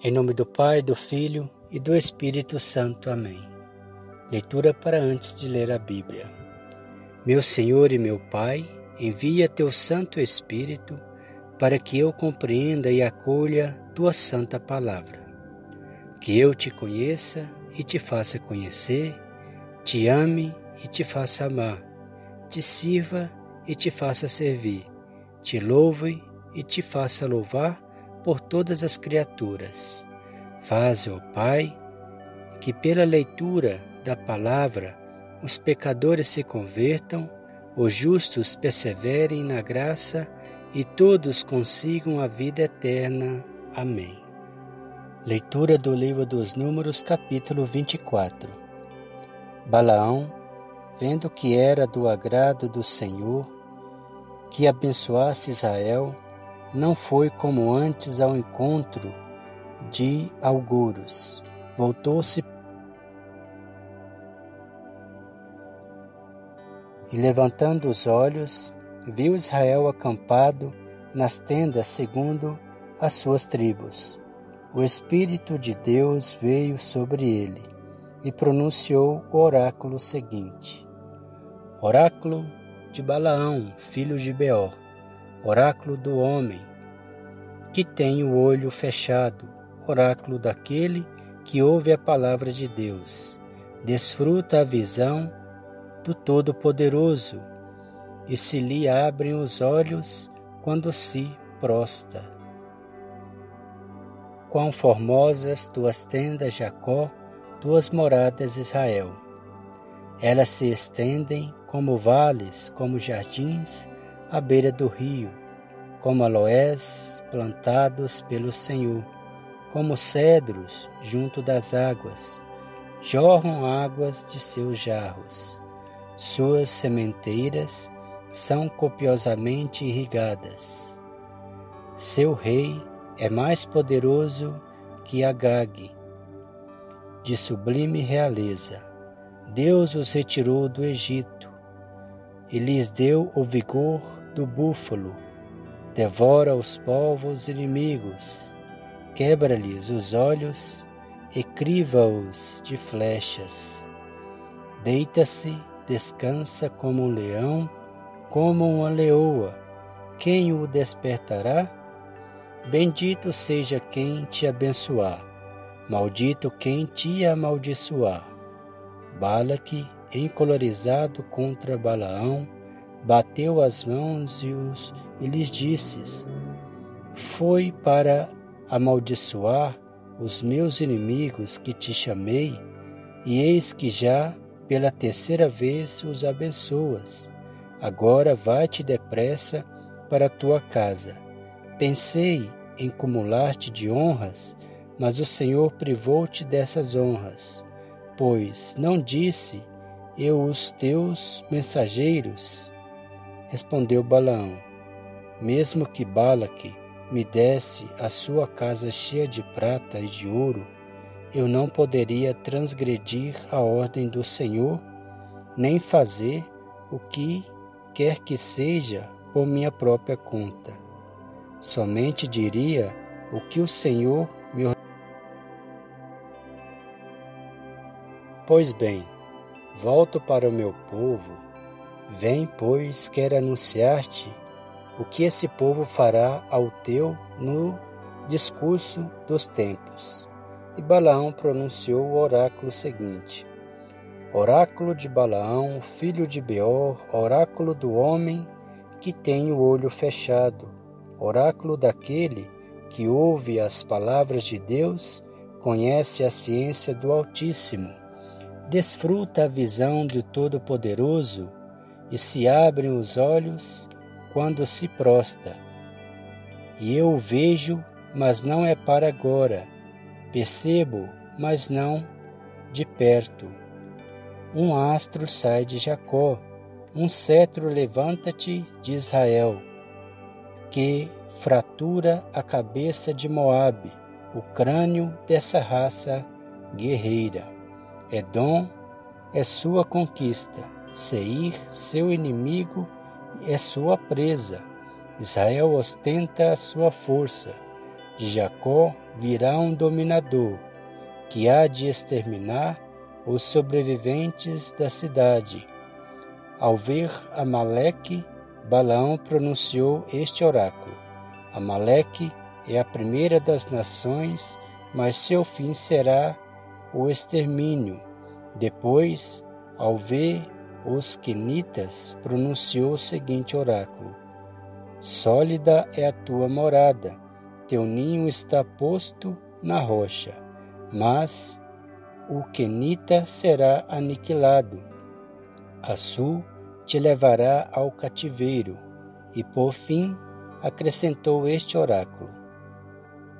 Em nome do Pai, do Filho e do Espírito Santo. Amém. Leitura para antes de ler a Bíblia. Meu Senhor e meu Pai, envia teu Santo Espírito para que eu compreenda e acolha tua santa palavra. Que eu te conheça e te faça conhecer, te ame e te faça amar, te sirva e te faça servir, te louve e te faça louvar por todas as criaturas. Faze, ó Pai, que pela leitura da palavra os pecadores se convertam, os justos perseverem na graça e todos consigam a vida eterna. Amém. Leitura do livro dos Números, capítulo 24. Balaão, vendo que era do agrado do Senhor que abençoasse Israel, não foi como antes ao encontro de auguros. Voltou-se e, levantando os olhos, viu Israel acampado nas tendas segundo as suas tribos. O Espírito de Deus veio sobre ele e pronunciou o oráculo seguinte: Oráculo de Balaão, filho de Beor oráculo do homem, que tem o olho fechado, oráculo daquele que ouve a palavra de Deus, desfruta a visão do Todo-Poderoso e se lhe abrem os olhos quando se prosta. Quão formosas tuas tendas, Jacó, tuas moradas, Israel. Elas se estendem como vales, como jardins, à beira do rio, como aloés plantados pelo Senhor, como cedros junto das águas, jorram águas de seus jarros. Suas sementeiras são copiosamente irrigadas. Seu rei é mais poderoso que Agag, de sublime realeza. Deus os retirou do Egito e lhes deu o vigor do búfalo, devora os povos inimigos, quebra-lhes os olhos e criva-os de flechas. Deita-se, descansa como um leão, como uma leoa. Quem o despertará? Bendito seja quem te abençoar, maldito quem te amaldiçoar. Balaque, encolorizado contra Balaão, bateu as mãos e, os, e lhes disse: Foi para amaldiçoar os meus inimigos que te chamei, e eis que já pela terceira vez os abençoas. Agora vai-te depressa para tua casa. Pensei em cumular-te de honras, mas o Senhor privou-te dessas honras, pois não disse eu os teus mensageiros Respondeu Balaão: Mesmo que Balaque me desse a sua casa cheia de prata e de ouro, eu não poderia transgredir a ordem do Senhor, nem fazer o que quer que seja por minha própria conta. Somente diria o que o Senhor me Pois bem, volto para o meu povo Vem, pois, quero anunciar-te o que esse povo fará ao teu no discurso dos tempos. E Balaão pronunciou o oráculo seguinte: Oráculo de Balaão, filho de Beor, oráculo do homem que tem o olho fechado, oráculo daquele que ouve as palavras de Deus, conhece a ciência do Altíssimo, desfruta a visão do Todo-Poderoso e se abrem os olhos quando se prosta. E eu o vejo, mas não é para agora. Percebo, mas não de perto. Um astro sai de Jacó, um cetro levanta-te de Israel, que fratura a cabeça de Moabe, o crânio dessa raça guerreira. Edom é sua conquista Seir, seu inimigo, é sua presa. Israel ostenta a sua força. de Jacó virá um dominador que há de exterminar os sobreviventes da cidade. Ao ver Amaleque, Balaão pronunciou este oráculo: Amaleque é a primeira das nações, mas seu fim será o extermínio. Depois, ao ver os quenitas, pronunciou o seguinte oráculo: Sólida é a tua morada, teu ninho está posto na rocha, mas o quenita será aniquilado. A sul te levará ao cativeiro. E por fim acrescentou este oráculo: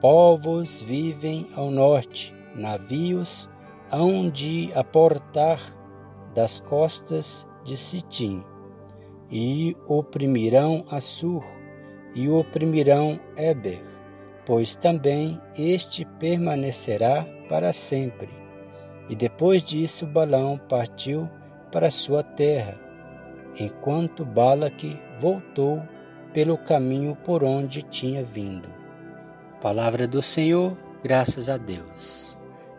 Povos vivem ao norte, navios hão de aportar das costas de Sitim, e oprimirão Assur, e oprimirão Eber, pois também este permanecerá para sempre. E depois disso Balão partiu para sua terra, enquanto Balaque voltou pelo caminho por onde tinha vindo. Palavra do Senhor, graças a Deus.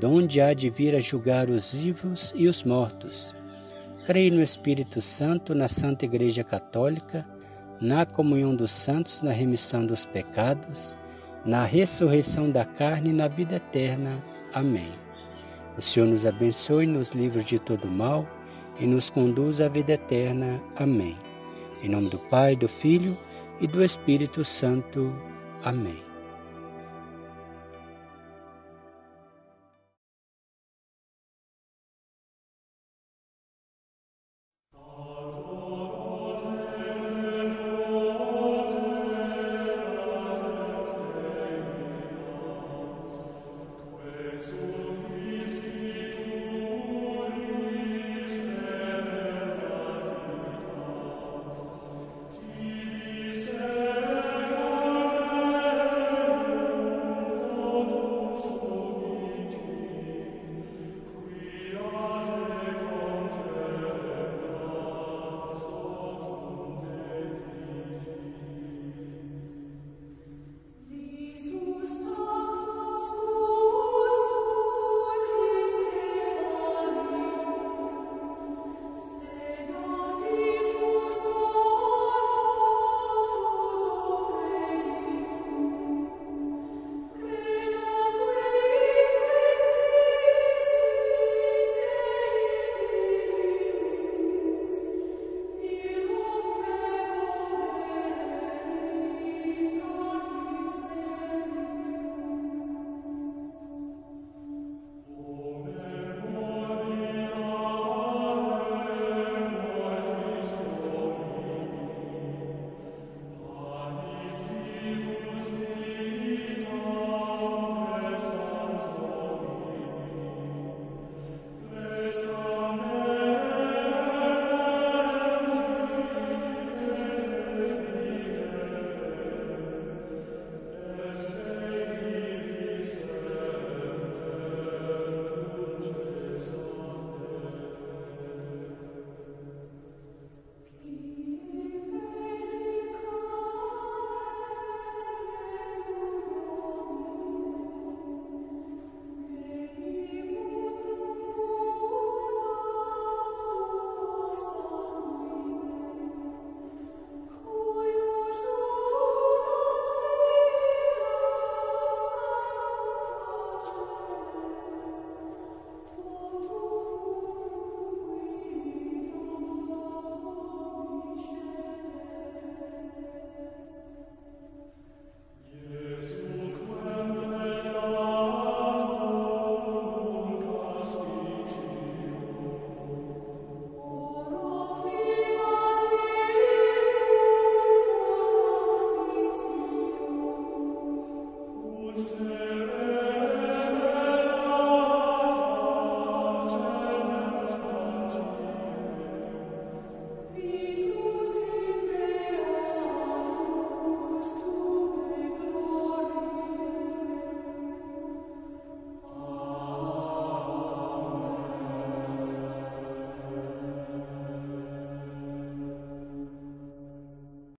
donde há de vir a julgar os vivos e os mortos. Creio no Espírito Santo, na Santa Igreja Católica, na comunhão dos santos, na remissão dos pecados, na ressurreição da carne e na vida eterna. Amém. O Senhor nos abençoe, nos livros de todo mal e nos conduz à vida eterna. Amém. Em nome do Pai, do Filho e do Espírito Santo. Amém.